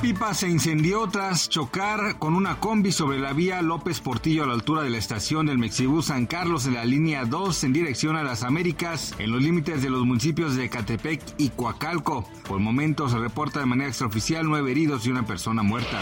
Pipa se incendió tras chocar con una combi sobre la vía López Portillo a la altura de la estación del Mexibus San Carlos en la línea 2 en dirección a las Américas, en los límites de los municipios de Catepec y Coacalco. Por el momento se reporta de manera extraoficial nueve heridos y una persona muerta.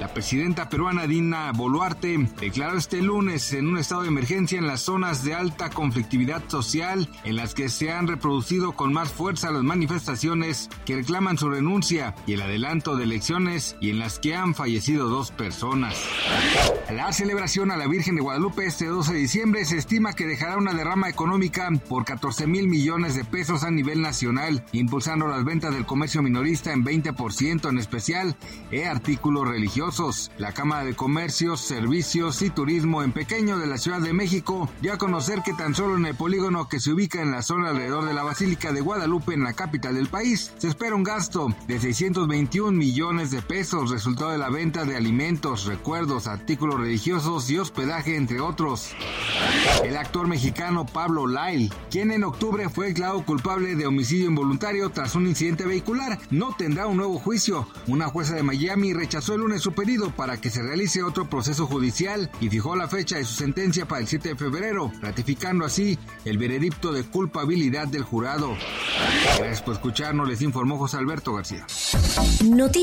La presidenta peruana Dina Boluarte declaró este lunes en un estado de emergencia en las zonas de alta conflictividad social en las que se han reproducido con más fuerza las manifestaciones que reclaman su renuncia y el adelanto de elecciones y en las que han fallecido dos personas. La celebración a la Virgen de Guadalupe este 12 de diciembre se estima que dejará una derrama económica por 14 mil millones de pesos a nivel nacional, impulsando las ventas del comercio minorista en 20%, en especial e artículos religiosos. La Cámara de Comercios, Servicios y Turismo en Pequeño de la Ciudad de México dio a conocer que tan solo en el polígono que se ubica en la zona alrededor de la Basílica de Guadalupe, en la capital del país, se espera un gasto de 621 millones de pesos, resultado de la venta de alimentos, recuerdos, artículos religiosos y hospedaje, entre otros. El actor mexicano Pablo Lyle, quien en octubre fue declarado culpable de homicidio involuntario tras un incidente vehicular, no tendrá un nuevo juicio. Una jueza de Miami rechazó el lunes su pedido para que se realice otro proceso judicial y fijó la fecha de su sentencia para el 7 de febrero, ratificando así el veredicto de culpabilidad del jurado. Gracias por escucharnos, les informó José Alberto García.